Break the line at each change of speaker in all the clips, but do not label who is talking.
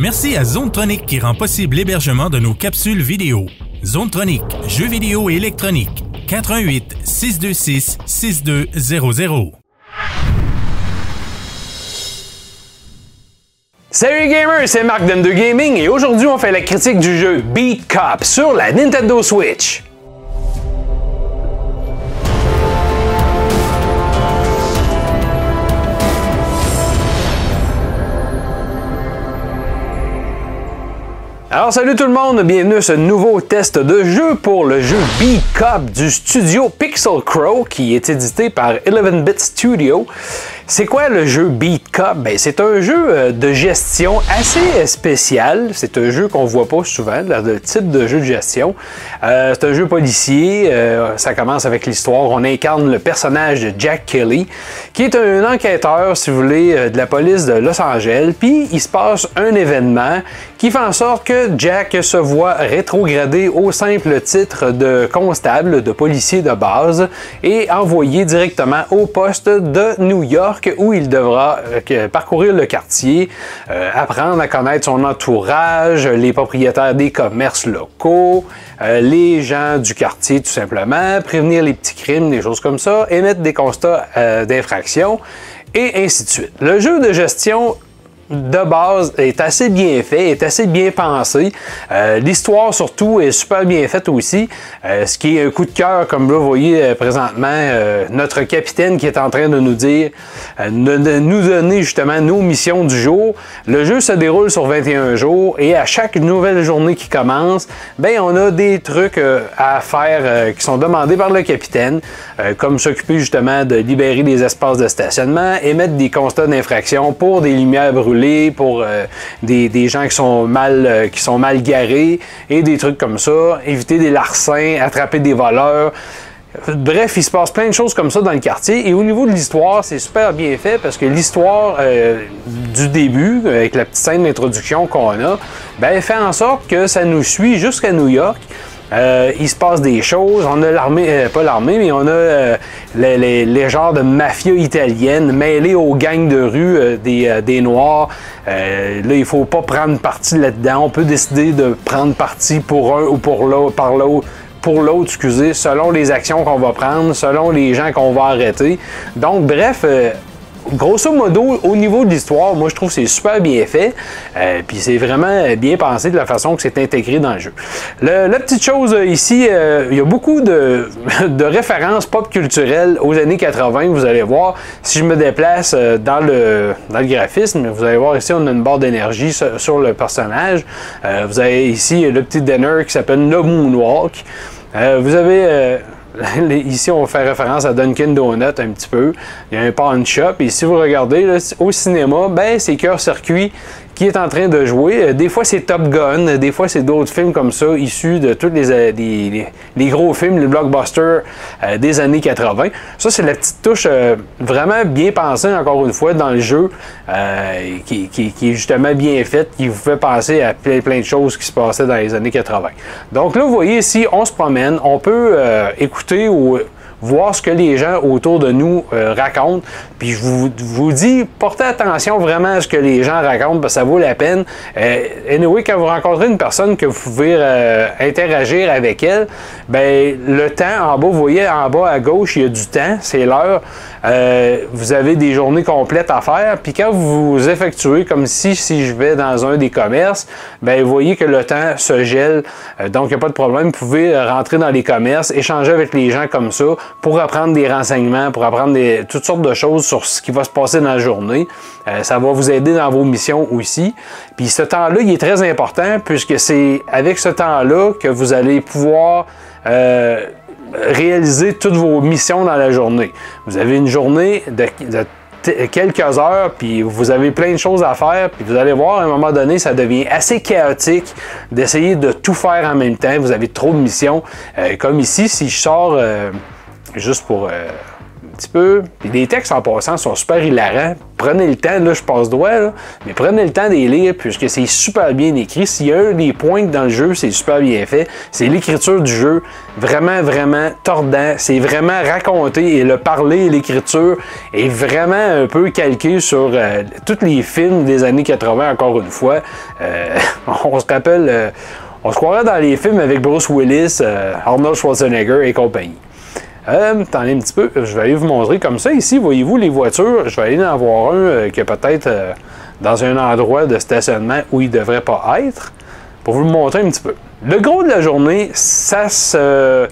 Merci à Zonetronic qui rend possible l'hébergement de nos capsules vidéo. Zonetronic, jeux vidéo et électronique. 88 626 6200.
Salut gamers, c'est Marc d'M2 Gaming et aujourd'hui on fait la critique du jeu Beat Cop sur la Nintendo Switch. Salut tout le monde, bienvenue à ce nouveau test de jeu pour le jeu Beat Cop du studio Pixel Crow qui est édité par 11-Bit Studio. C'est quoi le jeu Beat Cop? Ben, c'est un jeu euh, de gestion assez spécial. C'est un jeu qu'on voit pas souvent, le type de jeu de gestion. Euh, c'est un jeu policier. Euh, ça commence avec l'histoire. On incarne le personnage de Jack Kelly, qui est un enquêteur, si vous voulez, de la police de Los Angeles. Puis il se passe un événement qui fait en sorte que Jack se voit rétrogradé au simple titre de constable, de policier de base, et envoyé directement au poste de New York où il devra euh, parcourir le quartier, euh, apprendre à connaître son entourage, les propriétaires des commerces locaux, euh, les gens du quartier tout simplement, prévenir les petits crimes, des choses comme ça, émettre des constats d'infraction et ainsi de suite. Le jeu de gestion de base est assez bien fait, est assez bien pensé. Euh, l'histoire surtout est super bien faite aussi. Euh, ce qui est un coup de cœur, comme vous voyez euh, présentement, notre capitaine qui est en train de nous dire, de, nous donner justement nos missions du jour. Le jeu se déroule sur 21 jours et à chaque nouvelle journée qui commence, ben on a des trucs à faire qui sont demandés par le capitaine, comme s'occuper justement de libérer des espaces de stationnement, émettre des constats d'infraction pour des lumières brûlées pour euh, des, gens qui sont, mal, euh, qui sont mal garés et des trucs comme ça, éviter des larcins, attraper des voleurs. Bref, il se passe plein de choses comme ça dans le quartier. Et au niveau de l'histoire, c'est super bien fait parce que l'histoire euh, du début, avec la petite scène d'introduction qu'on a, ben, fait en sorte que ça nous suit jusqu'à New York. Euh, il se passe des choses. On a l'armée, euh, pas l'armée, mais on a euh, les, les, genres de mafia italienne mêlés aux gangs de rue des, des, Noirs. là, il faut pas prendre parti là-dedans. On peut décider de prendre parti pour un ou pour l'autre, par l'autre pour l'autre, excusez, selon les actions qu'on va prendre, selon les gens qu'on va arrêter. Donc, bref, grosso modo, au niveau de l'histoire, moi je trouve que c'est super bien fait. Euh, puis c'est vraiment bien pensé de la façon que c'est intégré dans le jeu. la petite chose euh, ici, euh, il y a beaucoup de, références pop culturelles aux années 80. Vous allez voir, si je me déplace dans le, dans le graphisme, vous allez voir ici, on a une barre d'énergie sur, le personnage. vous avez ici le petit dinner qui s'appelle le Moonwalk. vous avez Ici, on fait référence à Dunkin' Donut un petit peu. Il y a un pawn shop. Et si vous regardez au cinéma, ben, c'est Cœur Circuit qui est en train de jouer. Euh, des fois, c'est Top Gun, des fois, c'est d'autres films comme ça, issus de tous les, euh, les, gros films, les blockbusters euh, des années 80. Ça, c'est la petite touche vraiment bien pensée, encore une fois, dans le jeu, qui, est justement bien faite, qui vous fait penser à plein, plein de choses qui se passaient dans les années 80. Donc là, vous voyez ici, on se promène, on peut écouter ou voir ce que les gens autour de nous euh, racontent. Puis je vous, vous, dis, portez attention vraiment à ce que les gens racontent, parce que ça vaut la peine. Euh, anyway, quand vous rencontrez une personne que vous pouvez euh, interagir avec elle, ben le temps en bas, vous voyez en bas à gauche, il y a du temps, c'est l'heure. Euh, vous avez des journées complètes à faire. Puis quand vous effectuez, comme si, si je vais dans un des commerces, ben vous voyez que le temps se gèle. donc, il n'y a pas de problème. Vous pouvez rentrer dans les commerces, échanger avec les gens comme ça pour apprendre des renseignements, pour apprendre des, toutes sortes de choses sur ce qui va se passer dans la journée. Euh, ça va vous aider dans vos missions aussi. Puis ce temps-là, il est très important puisque c'est avec ce temps-là que vous allez pouvoir euh, réaliser toutes vos missions dans la journée. Vous avez une journée de, quelques heures, puis vous avez plein de choses à faire, puis vous allez voir, à un moment donné, ça devient assez chaotique d'essayer de tout faire en même temps. Vous avez trop de missions. Euh, comme ici, si je sors, juste pour petit peu. Les textes en passant sont super hilarants. Prenez le temps, là je passe droit, mais prenez le temps de les lire puisque c'est super bien écrit. S'il y a un des points dans le jeu, c'est super bien fait. C'est l'écriture du jeu, vraiment, vraiment tordant. C'est vraiment raconté et le parler l'écriture est vraiment un peu calqué sur euh, tous les films des années 80, encore une fois. Euh, on se rappelle, euh, on se croirait dans les films avec Bruce Willis, Arnold Schwarzenegger et compagnie. Euh, attendez un petit peu, je vais aller vous montrer comme ça. Ici, voyez-vous les voitures, je vais aller en voir un euh, qui est peut-être euh, dans un endroit de stationnement où il ne devrait pas être, pour vous le montrer un petit peu. Le gros de la journée, ça se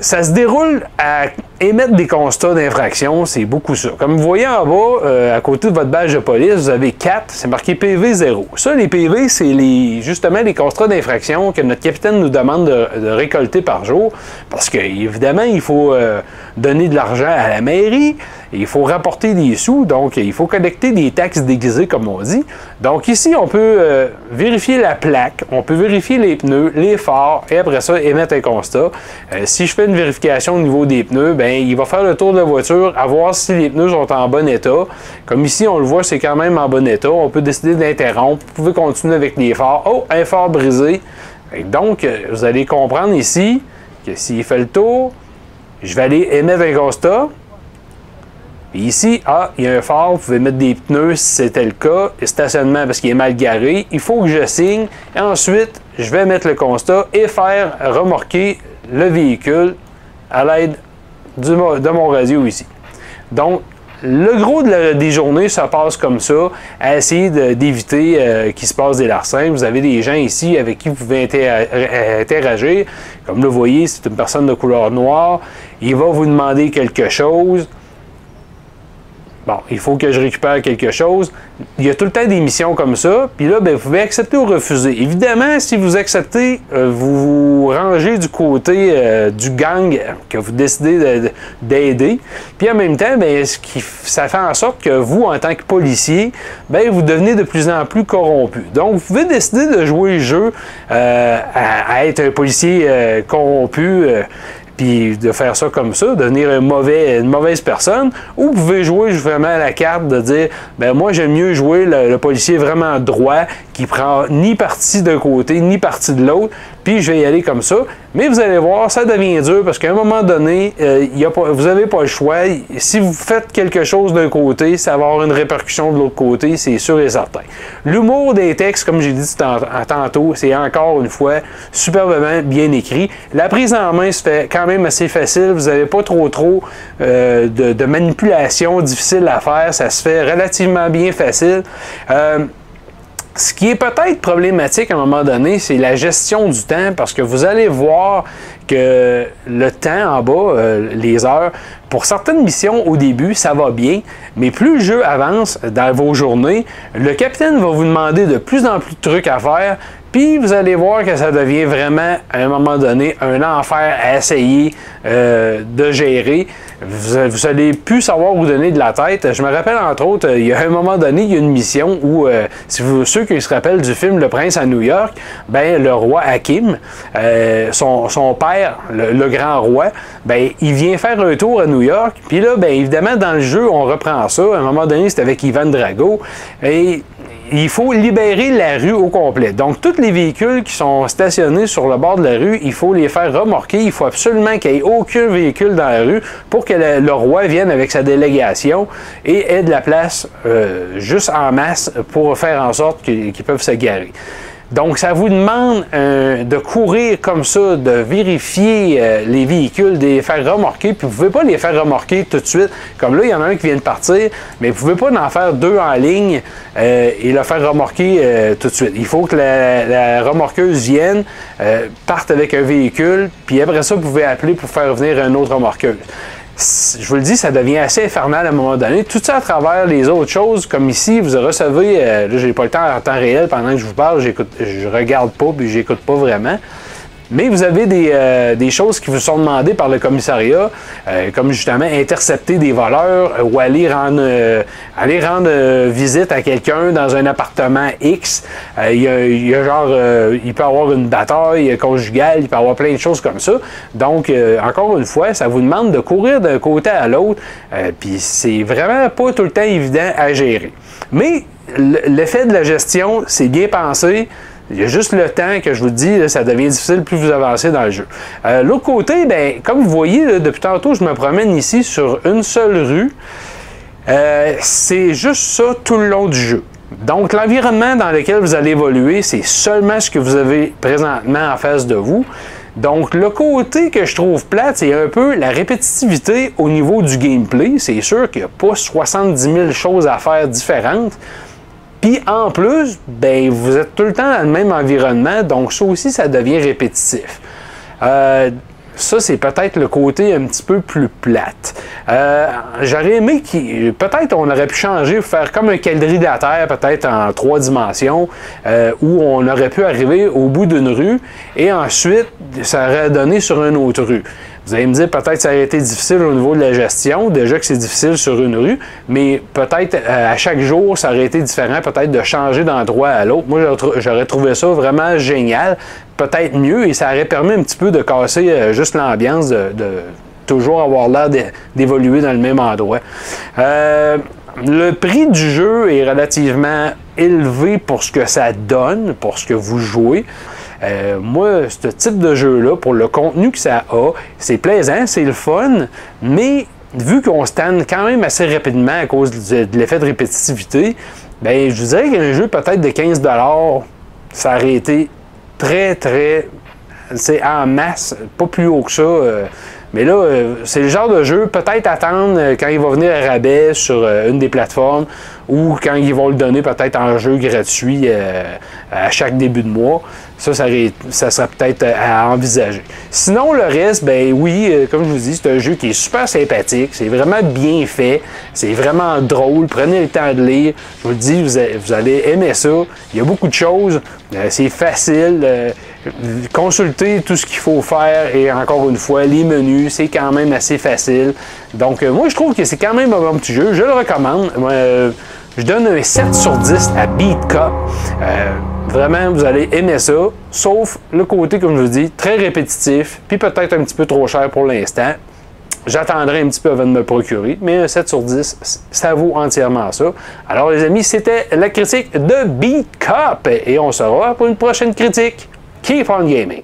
ça se déroule à émettre des constats d'infraction, c'est beaucoup ça. Comme vous voyez en bas, euh, à côté de votre badge de police, vous avez 4, c'est marqué PV 0. Ça, les PV, c'est les, justement les constats d'infraction que notre capitaine nous demande de, récolter par jour, parce qu'évidemment, il faut euh, donner de l'argent à la mairie, il faut rapporter des sous, donc il faut collecter des taxes déguisées, comme on dit. Donc ici, on peut euh, vérifier la plaque, on peut vérifier les pneus, les phares, et après ça, émettre un constat. si je fais une vérification au niveau des pneus, ben il va faire le tour de la voiture, à voir si les pneus sont en bon état. Comme ici, on le voit, c'est quand même en bon état. On peut décider d'interrompre. Vous pouvez continuer avec les phares. Oh, un phare brisé. donc, euh, vous allez comprendre ici que s'il fait le tour, je vais aller émettre un constat. Puis ici, ah, il y a un phare, vous pouvez mettre des pneus si c'était le cas, stationnement parce qu'il est mal garé. Il faut que je signe. Et ensuite, je vais mettre le constat et faire remorquer le véhicule à l'aide de mon radio ici. Donc, le gros des journées, ça passe comme ça, à essayer d'éviter euh, qu'il se passe des larcins. Vous avez des gens ici avec qui vous pouvez interagir. Comme le voyez, c'est une personne de couleur noire. Il va vous demander quelque chose. Bon, il faut que je récupère quelque chose. Il y a tout le temps des missions comme ça. Puis là, ben, vous pouvez accepter ou refuser. Évidemment, si vous acceptez, euh, vous vous rangez du côté euh, du gang que vous décidez d'aider. Puis en même temps, ben, ce qui, ça fait en sorte que vous, en tant que policier, ben, vous devenez de plus en plus corrompu. Donc, vous pouvez décider de jouer le jeu euh, à, être un policier corrompu de faire ça comme ça, devenir une mauvaise personne, ou vous pouvez jouer vraiment la carte de dire ben moi j'aime mieux jouer le, policier vraiment droit qui prend ni parti d'un côté ni parti de l'autre, puis je vais y aller comme ça. Mais vous allez voir, ça devient dur parce qu'à un moment donné, euh, y a pas, vous n'avez pas le choix. Si vous faites quelque chose d'un côté, ça va avoir une répercussion de l'autre côté, c'est sûr et certain. L'humour des textes, comme j'ai dit tantôt, c'est encore une fois superbement bien écrit. La prise en main se fait quand même assez facile. Vous n'avez pas trop trop euh, de, manipulation difficile à faire. Ça se fait relativement bien facile. Euh, ce qui est peut-être problématique à un moment donné, c'est la gestion du temps, parce que vous allez voir que le temps en bas, euh, les heures, pour certaines missions au début, ça va bien, mais plus le jeu avance dans vos journées, le capitaine va vous demander de plus en plus de trucs à faire, puis vous allez voir que ça devient vraiment, à un moment donné, un enfer à essayer euh, de gérer. Vous, allez plus savoir où donner de la tête. Je me rappelle entre autres, il y a un moment donné, il y a une mission où, euh, si vous ceux qui se rappellent du film Le Prince à New York, ben le roi Hakim, euh, son, père, le, grand roi, ben il vient faire un tour à New York. Puis là, ben évidemment dans le jeu, on reprend ça. À un moment donné, c'est avec Ivan Drago et il faut libérer la rue au complet. Donc, tous les véhicules qui sont stationnés sur le bord de la rue, il faut les faire remorquer. Il faut absolument qu'il n'y ait aucun véhicule dans la rue pour que le, roi vienne avec sa délégation et ait de la place euh, juste en masse pour faire en sorte qu'ils peuvent se garer. Donc, ça vous demande euh, de courir comme ça, de vérifier euh, les véhicules, de les faire remorquer, puis vous pouvez pas les faire remorquer tout de suite. Comme là, il y en a un qui vient de partir, mais vous pouvez pas en faire deux en ligne euh, et le faire remorquer tout de suite. Il faut que la, la remorqueuse vienne, parte avec un véhicule, puis après ça, vous pouvez appeler pour faire venir un autre remorqueuse je vous le dis, ça devient assez infernal à un moment donné. Tout ça à travers les autres choses, comme ici, vous recevez, euh, là, j'ai pas le temps en temps réel pendant que je vous parle, j'écoute, je regarde pas puis j'écoute pas vraiment. Mais vous avez des, des choses qui vous sont demandées par le commissariat, comme justement intercepter des voleurs ou aller rendre, aller rendre visite à quelqu'un dans un appartement X. Il y, a, y genre, il peut avoir une bataille conjugale, il peut avoir plein de choses comme ça. Donc, encore une fois, ça vous demande de courir d'un côté à l'autre, puis c'est vraiment pas tout le temps évident à gérer. Mais l'effet de la gestion, c'est bien pensé. Il y a juste le temps que je vous dis, ça devient difficile plus vous avancez dans le jeu. Euh, l'autre côté, ben, comme vous voyez, depuis tantôt, je me promène ici sur une seule rue. Euh, c'est juste ça tout le long du jeu. Donc, l'environnement dans lequel vous allez évoluer, c'est seulement ce que vous avez présentement en face de vous. Donc, le côté que je trouve plate, c'est un peu la répétitivité au niveau du gameplay. C'est sûr qu'il n'y a pas 70 000 choses à faire différentes. Puis en plus, ben, vous êtes tout le temps dans le même environnement, donc ça aussi, ça devient répétitif. Euh, ça, c'est peut-être le côté un petit peu plus plate. Euh, j'aurais aimé qu'il. Peut-être on aurait pu changer, faire comme un quadrilatère, peut-être en trois dimensions, euh, où on aurait pu arriver au bout d'une rue et ensuite, ça aurait donné sur une autre rue. Vous allez me dire, peut-être ça aurait été difficile au niveau de la gestion, déjà que c'est difficile sur une rue, mais peut-être euh, à chaque jour, ça aurait été différent, peut-être de changer d'endroit à l'autre. Moi, j'aurais trouvé ça vraiment génial, peut-être mieux, et ça aurait permis un petit peu de casser euh, juste l'ambiance, de, toujours avoir l'air d'évoluer dans le même endroit. Euh, le prix du jeu est relativement élevé pour ce que ça donne, pour ce que vous jouez. Euh, moi, ce type de jeu-là, pour le contenu que ça a, c'est plaisant, c'est le fun, mais vu qu'on se tanne quand même assez rapidement à cause de, l'effet de répétitivité, ben, je vous dirais qu'un jeu peut-être de 15 ça aurait été très, très. C'est en masse, pas plus haut que ça. Euh, mais là, euh, c'est le genre de jeu, peut-être attendre quand il va venir à rabais sur une des plateformes ou quand ils vont le donner peut-être en jeu gratuit à chaque début de mois. Ça, ça, serait peut-être à envisager. Sinon, le reste, ben oui, euh, comme je vous dis, c'est un jeu qui est super sympathique. C'est vraiment bien fait. C'est vraiment drôle. Prenez le temps de lire. Je vous le dis, vous, allez aimer ça. Il y a beaucoup de choses. Euh, c'est facile. Euh, consultez tout ce qu'il faut faire et encore une fois, les menus, c'est quand même assez facile. Donc, moi, je trouve que c'est quand même un bon petit jeu. Je le recommande. je donne un 7 sur 10 à Beat Cup. Vraiment, vous allez aimer ça, sauf le côté, comme je vous dis, très répétitif, puis peut-être un petit peu trop cher pour l'instant. J'attendrai un petit peu avant de me procurer, mais un 7 sur 10, ça vaut entièrement ça. Alors les amis, c'était la critique de Beat Cup et on se revoit pour une prochaine critique. Keep on gaming!